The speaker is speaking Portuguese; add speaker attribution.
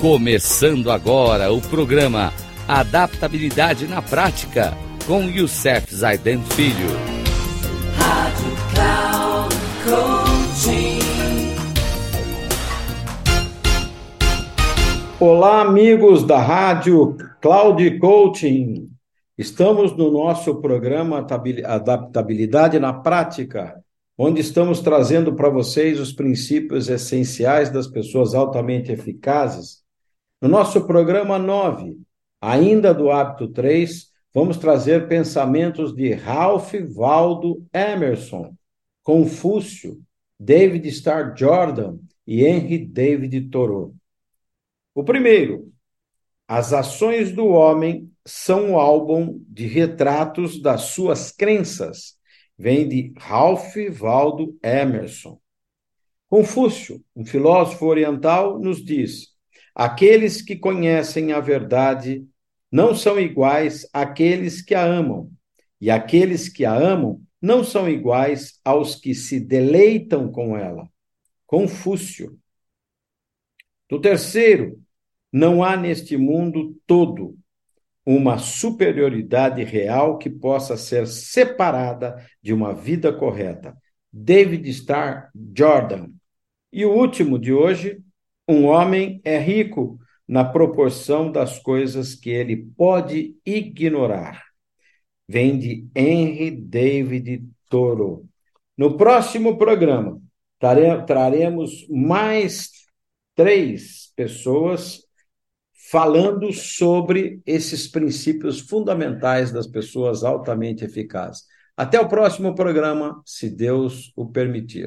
Speaker 1: Começando agora o programa Adaptabilidade na Prática com Youssef Zaiden Filho. Rádio Cloud
Speaker 2: Coaching. Olá, amigos da Rádio Cloud Coaching. Estamos no nosso programa Adaptabilidade na Prática, onde estamos trazendo para vocês os princípios essenciais das pessoas altamente eficazes no nosso programa 9, ainda do hábito 3, vamos trazer pensamentos de Ralph Waldo Emerson, Confúcio, David Starr Jordan e Henry David Thoreau. O primeiro, as ações do homem são o álbum de retratos das suas crenças. Vem de Ralph Waldo Emerson. Confúcio, um filósofo oriental, nos diz: Aqueles que conhecem a verdade não são iguais àqueles que a amam, e aqueles que a amam não são iguais aos que se deleitam com ela. Confúcio. Do terceiro, não há neste mundo todo uma superioridade real que possa ser separada de uma vida correta. David Starr Jordan. E o último de hoje, um homem é rico na proporção das coisas que ele pode ignorar. Vem de Henry David Thoreau. No próximo programa, traremos mais três pessoas falando sobre esses princípios fundamentais das pessoas altamente eficazes. Até o próximo programa, se Deus o permitir.